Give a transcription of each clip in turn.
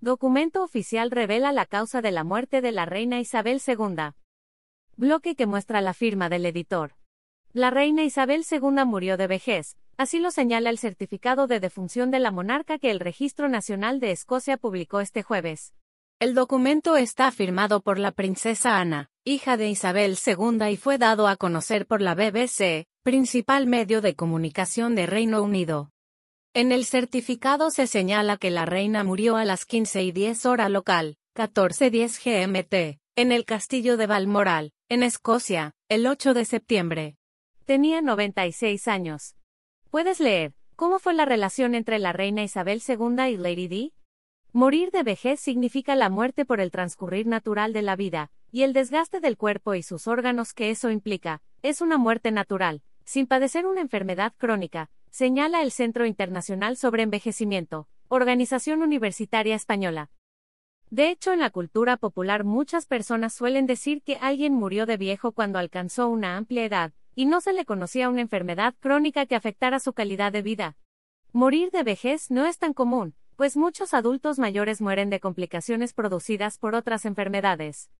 Documento oficial revela la causa de la muerte de la reina Isabel II. Bloque que muestra la firma del editor. La reina Isabel II murió de vejez, así lo señala el certificado de defunción de la monarca que el Registro Nacional de Escocia publicó este jueves. El documento está firmado por la princesa Ana, hija de Isabel II y fue dado a conocer por la BBC, principal medio de comunicación de Reino Unido. En el certificado se señala que la reina murió a las 15 y 10 hora local, 14.10 GMT, en el castillo de Balmoral, en Escocia, el 8 de septiembre. Tenía 96 años. Puedes leer, ¿cómo fue la relación entre la reina Isabel II y Lady Di? Morir de vejez significa la muerte por el transcurrir natural de la vida, y el desgaste del cuerpo y sus órganos que eso implica, es una muerte natural, sin padecer una enfermedad crónica, señala el Centro Internacional sobre Envejecimiento, Organización Universitaria Española. De hecho, en la cultura popular muchas personas suelen decir que alguien murió de viejo cuando alcanzó una amplia edad, y no se le conocía una enfermedad crónica que afectara su calidad de vida. Morir de vejez no es tan común, pues muchos adultos mayores mueren de complicaciones producidas por otras enfermedades.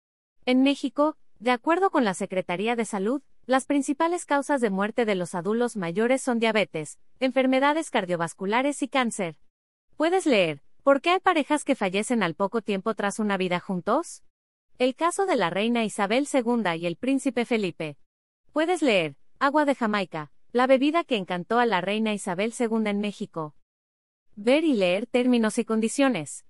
En México, de acuerdo con la Secretaría de Salud, las principales causas de muerte de los adultos mayores son diabetes, enfermedades cardiovasculares y cáncer. Puedes leer, ¿por qué hay parejas que fallecen al poco tiempo tras una vida juntos? El caso de la reina Isabel II y el príncipe Felipe. Puedes leer, Agua de Jamaica, la bebida que encantó a la reina Isabel II en México. Ver y leer términos y condiciones.